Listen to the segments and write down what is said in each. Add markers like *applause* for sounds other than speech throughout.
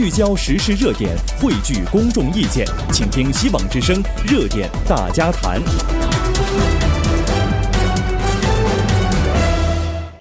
聚焦时事热点，汇聚公众意见，请听希望之声热点大家谈。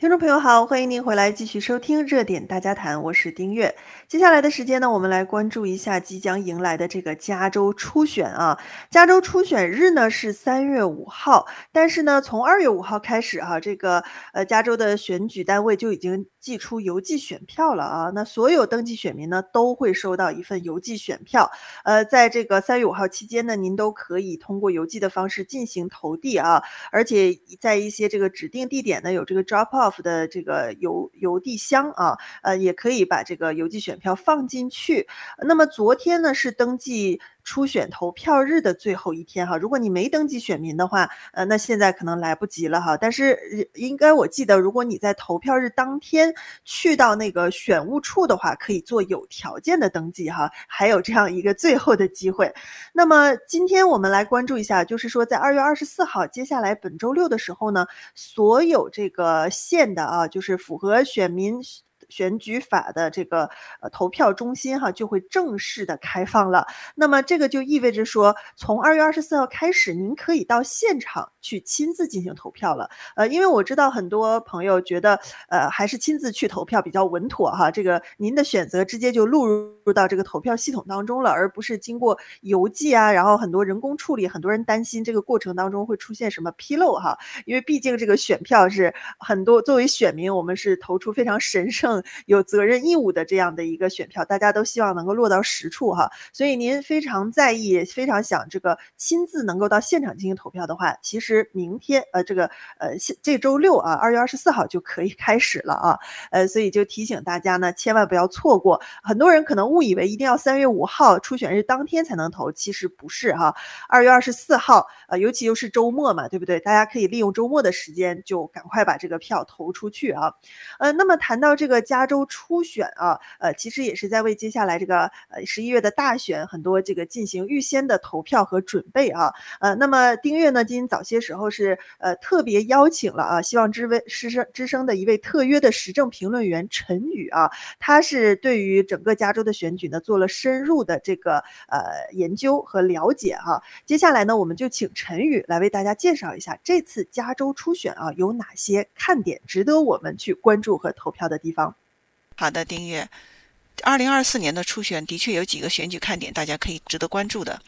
听众朋友好，欢迎您回来继续收听热点大家谈，我是丁月。接下来的时间呢，我们来关注一下即将迎来的这个加州初选啊。加州初选日呢是三月五号，但是呢，从二月五号开始哈、啊，这个呃加州的选举单位就已经寄出邮寄选票了啊。那所有登记选民呢都会收到一份邮寄选票。呃，在这个三月五号期间呢，您都可以通过邮寄的方式进行投递啊，而且在一些这个指定地点呢有这个 drop off。的这个邮邮递箱啊，呃，也可以把这个邮寄选票放进去。那么昨天呢是登记初选投票日的最后一天哈，如果你没登记选民的话，呃，那现在可能来不及了哈。但是应该我记得，如果你在投票日当天去到那个选务处的话，可以做有条件的登记哈，还有这样一个最后的机会。那么今天我们来关注一下，就是说在二月二十四号，接下来本周六的时候呢，所有这个县的啊，就是符合选民。选举法的这个呃投票中心哈就会正式的开放了。那么这个就意味着说，从二月二十四号开始，您可以到现场去亲自进行投票了。呃，因为我知道很多朋友觉得，呃，还是亲自去投票比较稳妥哈。这个您的选择直接就录入到这个投票系统当中了，而不是经过邮寄啊，然后很多人工处理。很多人担心这个过程当中会出现什么纰漏哈，因为毕竟这个选票是很多作为选民，我们是投出非常神圣。有责任义务的这样的一个选票，大家都希望能够落到实处哈。所以您非常在意，非常想这个亲自能够到现场进行投票的话，其实明天呃这个呃这周六啊，二月二十四号就可以开始了啊。呃，所以就提醒大家呢，千万不要错过。很多人可能误以为一定要三月五号初选日当天才能投，其实不是哈。二月二十四号，呃，尤其又是周末嘛，对不对？大家可以利用周末的时间，就赶快把这个票投出去啊。呃，那么谈到这个。加州初选啊，呃，其实也是在为接下来这个呃十一月的大选很多这个进行预先的投票和准备啊，呃，那么丁月呢，今天早些时候是呃特别邀请了啊，希望之位之声之声的一位特约的时政评论员陈宇啊，他是对于整个加州的选举呢做了深入的这个呃研究和了解哈、啊。接下来呢，我们就请陈宇来为大家介绍一下这次加州初选啊有哪些看点，值得我们去关注和投票的地方。好的，丁月，二零二四年的初选的确有几个选举看点，大家可以值得关注的。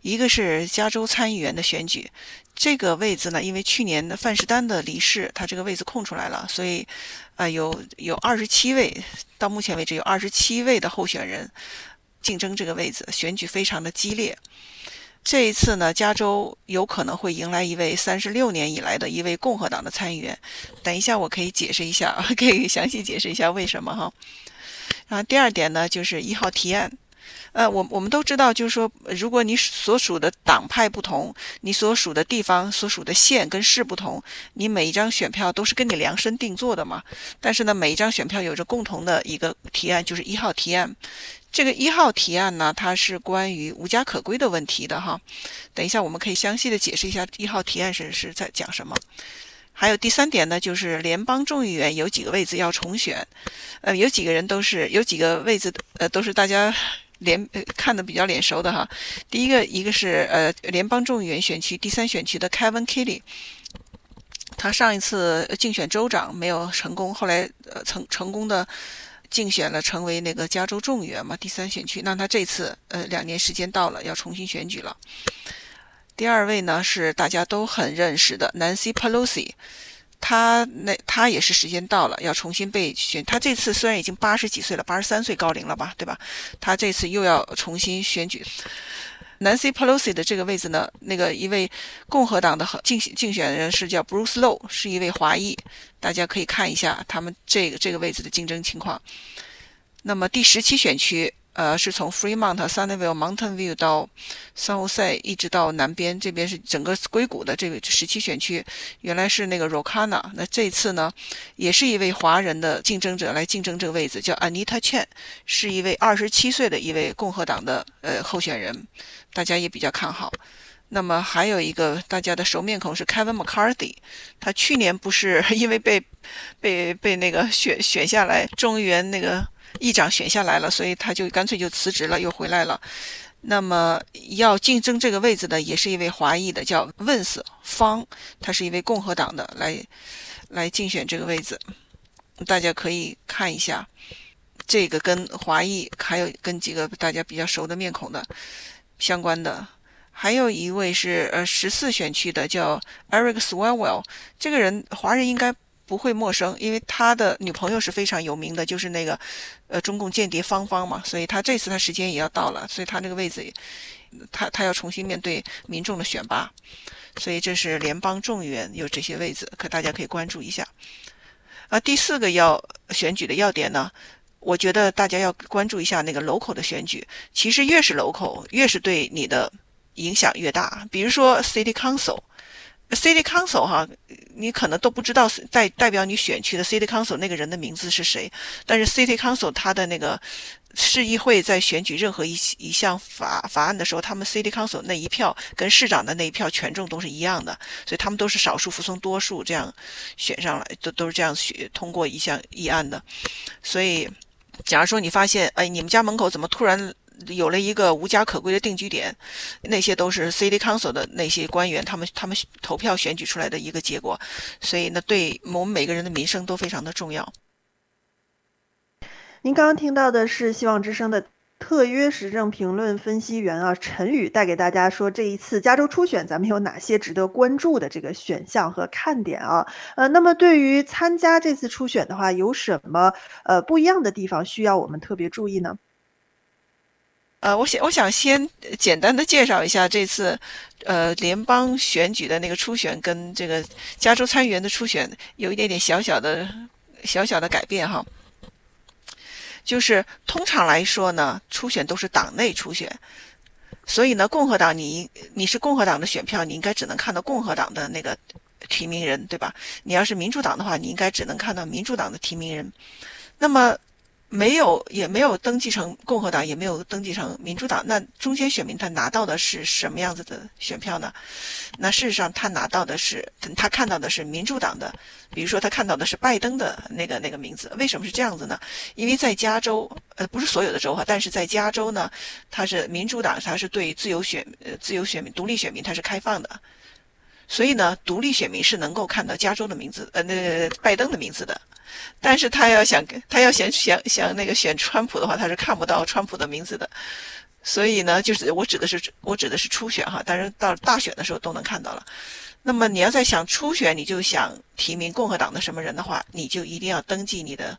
一个是加州参议员的选举，这个位置呢，因为去年的范士丹的离世，他这个位置空出来了，所以啊、有有二十七位，到目前为止有二十七位的候选人竞争这个位置，选举非常的激烈。这一次呢，加州有可能会迎来一位三十六年以来的一位共和党的参议员。等一下，我可以解释一下，*laughs* 可以详细解释一下为什么哈。然后第二点呢，就是一号提案。呃，我我们都知道，就是说，如果你所属的党派不同，你所属的地方、所属的县跟市不同，你每一张选票都是跟你量身定做的嘛。但是呢，每一张选票有着共同的一个提案，就是一号提案。这个一号提案呢，它是关于无家可归的问题的哈。等一下，我们可以详细的解释一下一号提案是是在讲什么。还有第三点呢，就是联邦众议员有几个位置要重选，呃，有几个人都是有几个位置呃都是大家联呃看的比较脸熟的哈。第一个一个是呃联邦众议员选区第三选区的 Kevin Kelly，他上一次竞选州长没有成功，后来呃成成功的。竞选了成为那个加州众议员嘛，第三选区。那他这次呃两年时间到了，要重新选举了。第二位呢是大家都很认识的 Nancy Pelosi，他那他也是时间到了，要重新被选。他这次虽然已经八十几岁了，八十三岁高龄了吧，对吧？他这次又要重新选举。Nancy Pelosi 的这个位置呢，那个一位共和党的竞竞选人是叫 Bruce Low，是一位华裔，大家可以看一下他们这个这个位置的竞争情况。那么第十七选区，呃，是从 Fremont、Sunnyvale、Mountain View 到 San Jose，一直到南边这边是整个硅谷的这个十七选区，原来是那个 Rokana，那这次呢，也是一位华人的竞争者来竞争这个位置，叫 Anita Chen，是一位二十七岁的一位共和党的呃候选人。大家也比较看好，那么还有一个大家的熟面孔是 Kevin McCarthy，他去年不是 *laughs* 因为被被被那个选选下来众议员那个议长选下来了，所以他就干脆就辞职了，又回来了。那么要竞争这个位置的也是一位华裔的，叫 Vince 方，他是一位共和党的，来来竞选这个位置。大家可以看一下，这个跟华裔还有跟几个大家比较熟的面孔的相关的，还有一位是呃十四选区的叫 Eric Swalwell，这个人华人应该不会陌生，因为他的女朋友是非常有名的，就是那个呃中共间谍芳芳嘛，所以他这次他时间也要到了，所以他这个位置，他他要重新面对民众的选拔，所以这是联邦众议员有这些位置，可大家可以关注一下。啊，第四个要选举的要点呢，我觉得大家要关注一下那个 local 的选举。其实越是 local，越是对你的影响越大。比如说 city Council City council 哈，你可能都不知道代代表你选区的 city council 那个人的名字是谁，但是 city council 他的那个。市议会在选举任何一一项法法案的时候，他们 City Council 那一票跟市长的那一票权重都是一样的，所以他们都是少数服从多数这样选上来，都都是这样选通过一项议案的。所以，假如说你发现，哎，你们家门口怎么突然有了一个无家可归的定居点，那些都是 City Council 的那些官员他们他们投票选举出来的一个结果。所以呢，对我们每个人的民生都非常的重要。您刚刚听到的是希望之声的特约时政评论分析员啊陈宇带给大家说，这一次加州初选咱们有哪些值得关注的这个选项和看点啊？呃，那么对于参加这次初选的话，有什么呃不一样的地方需要我们特别注意呢？呃，我想我想先简单的介绍一下这次呃联邦选举的那个初选跟这个加州参议员的初选有一点点小小的小小的改变哈。就是通常来说呢，初选都是党内初选，所以呢，共和党你你是共和党的选票，你应该只能看到共和党的那个提名人，对吧？你要是民主党的话，你应该只能看到民主党的提名人。那么。没有，也没有登记成共和党，也没有登记成民主党。那中间选民他拿到的是什么样子的选票呢？那事实上他拿到的是，他看到的是民主党的，比如说他看到的是拜登的那个那个名字。为什么是这样子呢？因为在加州，呃，不是所有的州哈，但是在加州呢，他是民主党，他是对自由选，呃，自由选民、独立选民他是开放的。所以呢，独立选民是能够看到加州的名字，呃，那拜登的名字的。但是他要想他要想想想那个选川普的话，他是看不到川普的名字的。所以呢，就是我指的是我指的是初选哈，但是到大选的时候都能看到了。那么你要在想初选，你就想提名共和党的什么人的话，你就一定要登记你的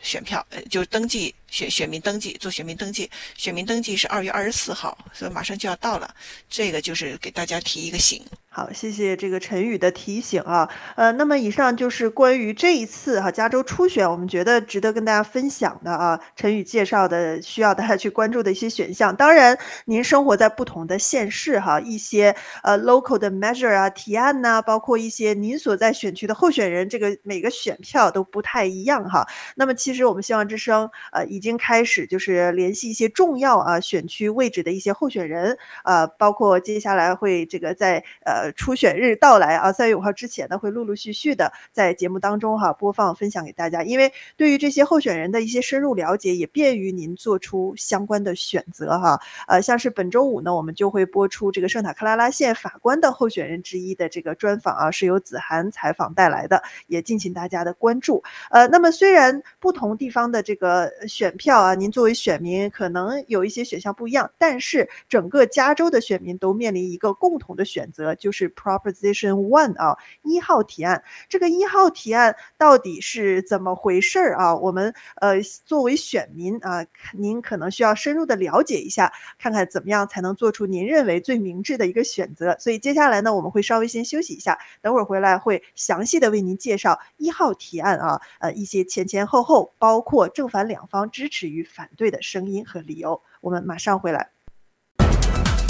选票，呃，就登记选选民登记做选民登记，选民登记是二月二十四号，所以马上就要到了。这个就是给大家提一个醒。好，谢谢这个陈宇的提醒啊，呃，那么以上就是关于这一次哈加州初选，我们觉得值得跟大家分享的啊，陈宇介绍的需要大家去关注的一些选项。当然，您生活在不同的县市哈，一些呃 local 的 measure 啊提案呐，包括一些您所在选区的候选人，这个每个选票都不太一样哈。那么其实我们希望之声呃已经开始就是联系一些重要啊选区位置的一些候选人，呃，包括接下来会这个在呃。呃，初选日到来啊，三月五号之前呢，会陆陆续续的在节目当中哈播放分享给大家。因为对于这些候选人的一些深入了解，也便于您做出相关的选择哈。呃，像是本周五呢，我们就会播出这个圣塔克拉拉县法官的候选人之一的这个专访啊，是由子涵采访带来的，也敬请大家的关注。呃，那么虽然不同地方的这个选票啊，您作为选民可能有一些选项不一样，但是整个加州的选民都面临一个共同的选择，就是 Proposition One 啊，一号提案。这个一号提案到底是怎么回事儿啊？我们呃作为选民啊，您可能需要深入的了解一下，看看怎么样才能做出您认为最明智的一个选择。所以接下来呢，我们会稍微先休息一下，等会儿回来会详细的为您介绍一号提案啊，呃一些前前后后，包括正反两方支持与反对的声音和理由。我们马上回来。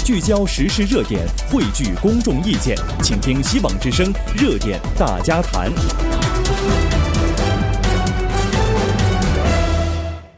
聚焦时事热点，汇聚公众意见，请听希望之声热点大家谈。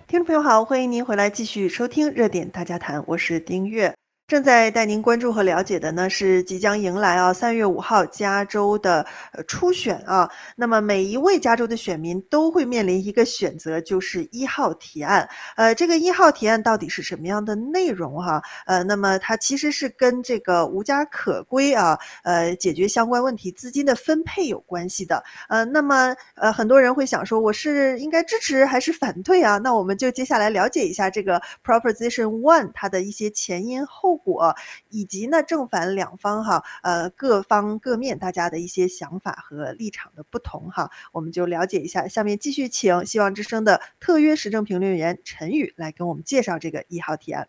听众朋友好，欢迎您回来继续收听热点大家谈，我是丁月。正在带您关注和了解的呢，是即将迎来啊三月五号加州的呃初选啊。那么每一位加州的选民都会面临一个选择，就是一号提案。呃，这个一号提案到底是什么样的内容哈、呃，那么它其实是跟这个无家可归啊，呃，解决相关问题资金的分配有关系的。呃，那么呃很多人会想说，我是应该支持还是反对啊？那我们就接下来了解一下这个 Proposition One 它的一些前因后果以及呢正反两方哈，呃各方各面大家的一些想法和立场的不同哈，我们就了解一下。下面继续请希望之声的特约时政评论员陈宇来跟我们介绍这个一号提案。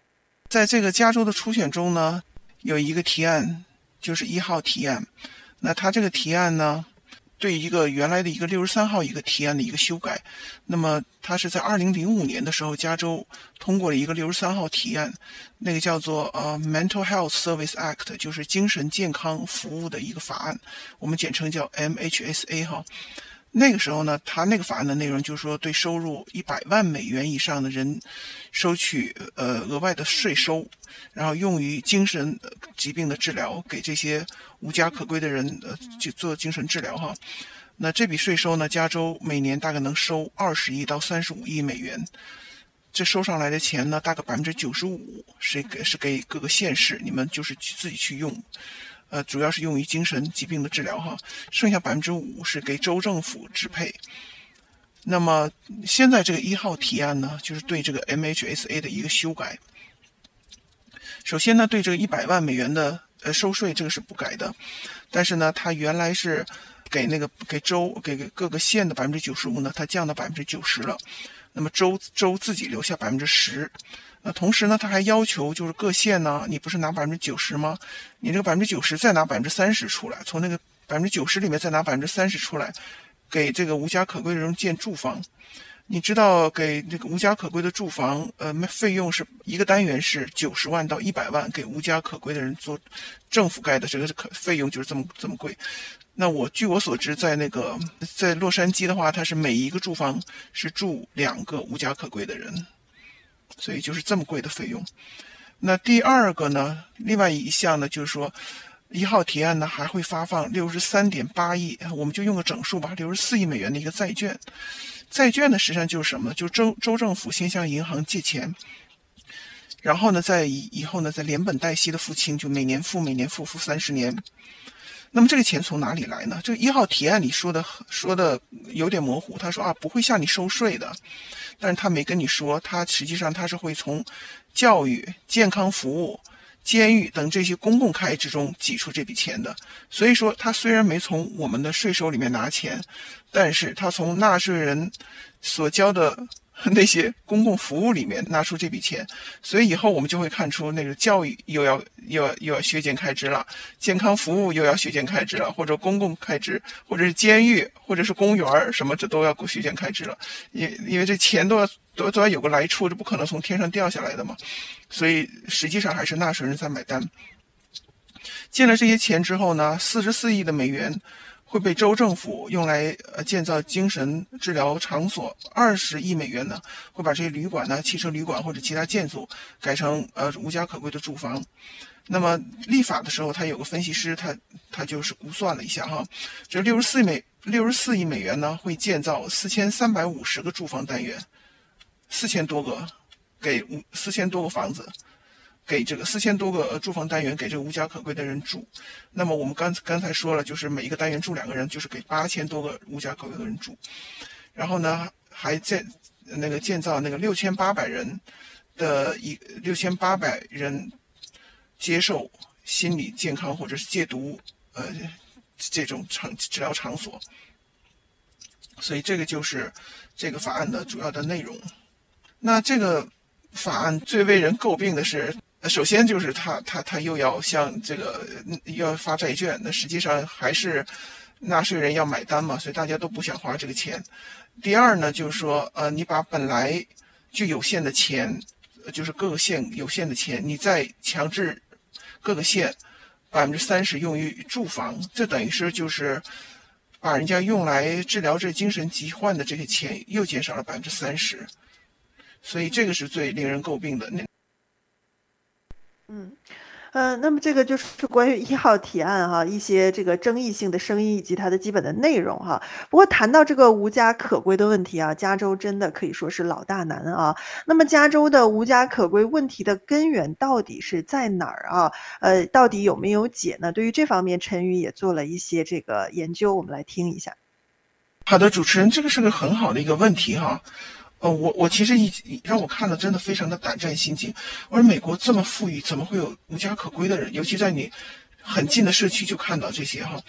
在这个加州的初选中呢，有一个提案就是一号提案，那他这个提案呢，对一个原来的一个六十三号一个提案的一个修改，那么它是在二零零五年的时候，加州通过了一个六十三号提案，那个叫做呃 Mental Health Service Act，就是精神健康服务的一个法案，我们简称叫 MHSA 哈。那个时候呢，他那个法案的内容就是说，对收入一百万美元以上的人，收取呃额外的税收，然后用于精神疾病的治疗，给这些无家可归的人呃去做精神治疗哈。那这笔税收呢，加州每年大概能收二十亿到三十五亿美元，这收上来的钱呢，大概百分之九十五是给是给各个县市，你们就是去自己去用。呃，主要是用于精神疾病的治疗哈，剩下百分之五是给州政府支配。那么现在这个一号提案呢，就是对这个 MHSA 的一个修改。首先呢，对这个一百万美元的呃收税，这个是不改的，但是呢，它原来是给那个给州给各个县的百分之九十五呢，它降到百分之九十了。那么州州自己留下百分之十。那同时呢，他还要求就是各县呢，你不是拿百分之九十吗？你这个百分之九十再拿百分之三十出来，从那个百分之九十里面再拿百分之三十出来，给这个无家可归的人建住房。你知道给这个无家可归的住房，呃，费用是一个单元是九十万到一百万，给无家可归的人做政府盖的这个可费用就是这么这么贵。那我据我所知，在那个在洛杉矶的话，它是每一个住房是住两个无家可归的人。所以就是这么贵的费用。那第二个呢，另外一项呢，就是说，一号提案呢还会发放六十三点八亿，我们就用个整数吧，六十四亿美元的一个债券。债券呢实际上就是什么？就州州政府先向银行借钱，然后呢再以以后呢再连本带息的付清，就每年付每年付付三十年。那么这个钱从哪里来呢？这一号提案里说的说的有点模糊，他说啊不会向你收税的。但是他没跟你说，他实际上他是会从教育、健康服务、监狱等这些公共开支中挤出这笔钱的。所以说，他虽然没从我们的税收里面拿钱，但是他从纳税人所交的。*laughs* 那些公共服务里面拿出这笔钱，所以以后我们就会看出那个教育又要又要又要削减开支了，健康服务又要削减开支了，或者公共开支，或者是监狱，或者是公园什么，这都要削减开支了。因因为这钱都要都都要有个来处，这不可能从天上掉下来的嘛。所以实际上还是纳税人在买单。借了这些钱之后呢，四十四亿的美元。会被州政府用来呃建造精神治疗场所，二十亿美元呢会把这些旅馆呢、汽车旅馆或者其他建筑改成呃无家可归的住房。那么立法的时候，他有个分析师，他他就是估算了一下哈，这六十四美六十四亿美元呢会建造四千三百五十个住房单元，四千多个给五四千多个房子。给这个四千多个住房单元给这个无家可归的人住，那么我们刚刚才说了，就是每一个单元住两个人，就是给八千多个无家可归的人住。然后呢，还建那个建造那个六千八百人的一六千八百人接受心理健康或者是戒毒呃这种场治疗场所。所以这个就是这个法案的主要的内容。那这个法案最为人诟病的是。首先就是他他他又要向这个要发债券，那实际上还是纳税人要买单嘛，所以大家都不想花这个钱。第二呢，就是说，呃，你把本来就有限的钱，就是各个县有限的钱，你再强制各个县百分之三十用于住房，这等于是就是把人家用来治疗这精神疾患的这些钱又减少了百分之三十，所以这个是最令人诟病的。那嗯，嗯、呃，那么这个就是关于一号提案哈，一些这个争议性的声音以及它的基本的内容哈。不过谈到这个无家可归的问题啊，加州真的可以说是老大难啊。那么加州的无家可归问题的根源到底是在哪儿啊？呃，到底有没有解呢？对于这方面，陈宇也做了一些这个研究，我们来听一下。好的，主持人，这个是个很好的一个问题哈。我我其实一让我看了，真的非常的胆战心惊。我说美国这么富裕，怎么会有无家可归的人？尤其在你很近的社区就看到这些哈。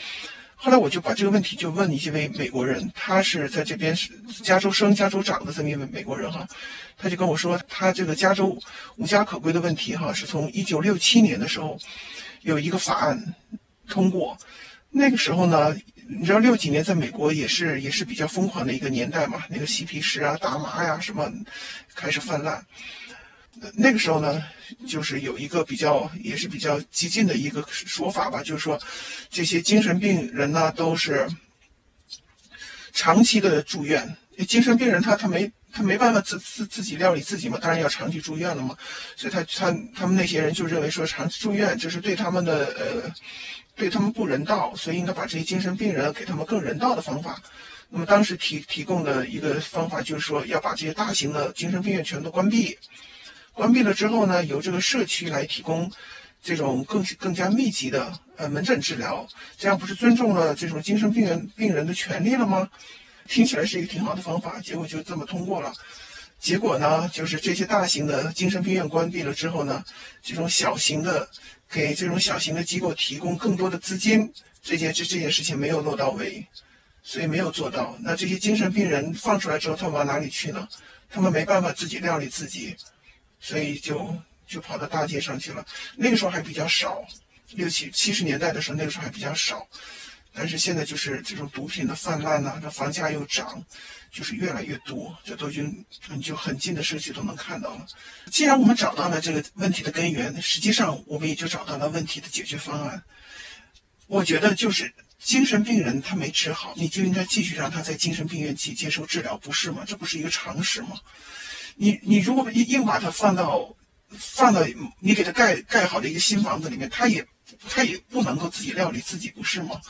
后来我就把这个问题就问一位美国人，他是在这边是加州生、加州长的这么一位美国人哈，他就跟我说，他这个加州无家可归的问题哈，是从一九六七年的时候有一个法案通过，那个时候呢。你知道六几年在美国也是也是比较疯狂的一个年代嘛，那个嬉皮士啊、大麻呀什么开始泛滥。那个时候呢，就是有一个比较也是比较激进的一个说法吧，就是说这些精神病人呢都是长期的住院。精神病人他他没他没办法自自自己料理自己嘛，当然要长期住院了嘛。所以他他他们那些人就认为说长期住院就是对他们的呃。对他们不人道，所以应该把这些精神病人给他们更人道的方法。那么当时提提供的一个方法就是说，要把这些大型的精神病院全都关闭。关闭了之后呢，由这个社区来提供这种更更加密集的呃门诊治疗，这样不是尊重了这种精神病人病人的权利了吗？听起来是一个挺好的方法，结果就这么通过了。结果呢，就是这些大型的精神病院关闭了之后呢，这种小型的。给这种小型的机构提供更多的资金，这件这这件事情没有落到位，所以没有做到。那这些精神病人放出来之后，他们往哪里去呢？他们没办法自己料理自己，所以就就跑到大街上去了。那个时候还比较少，六七七十年代的时候，那个时候还比较少。但是现在就是这种毒品的泛滥呐，这房价又涨，就是越来越多，这都已经你就很近的社区都能看到了。既然我们找到了这个问题的根源，实际上我们也就找到了问题的解决方案。我觉得就是精神病人他没治好，你就应该继续让他在精神病院去接受治疗，不是吗？这不是一个常识吗？你你如果硬硬把他放到放到你给他盖盖好的一个新房子里面，他也他也不能够自己料理自己，不是吗？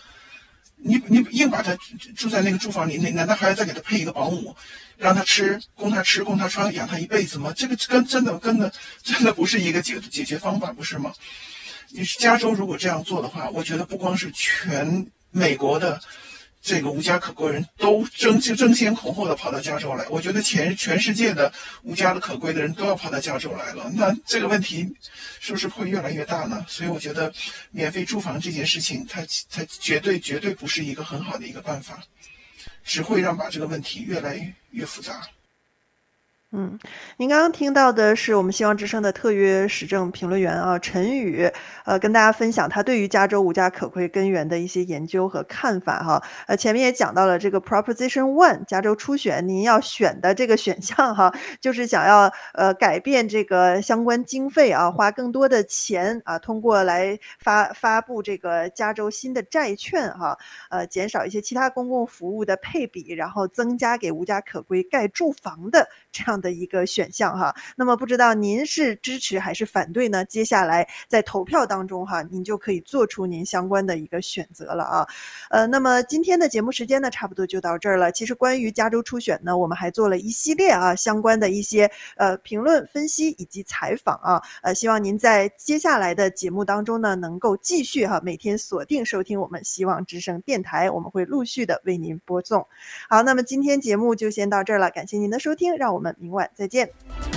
你你硬把他住在那个住房里，那难道还要再给他配一个保姆，让他吃，供他吃，供他穿，养他一辈子吗？这个跟真的跟的真的不是一个解解决方法，不是吗？你是加州如果这样做的话，我觉得不光是全美国的。这个无家可归人都争争先恐后的跑到加州来，我觉得全全世界的无家的可归的人都要跑到加州来了，那这个问题是不是会越来越大呢？所以我觉得免费住房这件事情，它它绝对绝对不是一个很好的一个办法，只会让把这个问题越来越复杂。嗯，您刚刚听到的是我们希望之声的特约时政评论员啊陈宇，呃，跟大家分享他对于加州无家可归根源的一些研究和看法哈。呃，前面也讲到了这个 Proposition One 加州初选，您要选的这个选项哈，就是想要呃改变这个相关经费啊，花更多的钱啊，通过来发发布这个加州新的债券哈，呃，减少一些其他公共服务的配比，然后增加给无家可归盖住房的这样的一个选项哈，那么不知道您是支持还是反对呢？接下来在投票当中哈，您就可以做出您相关的一个选择了啊。呃，那么今天的节目时间呢，差不多就到这儿了。其实关于加州初选呢，我们还做了一系列啊相关的一些呃评论分析以及采访啊。呃，希望您在接下来的节目当中呢，能够继续哈每天锁定收听我们希望之声电台，我们会陆续的为您播送。好，那么今天节目就先到这儿了，感谢您的收听，让我们。明晚再见。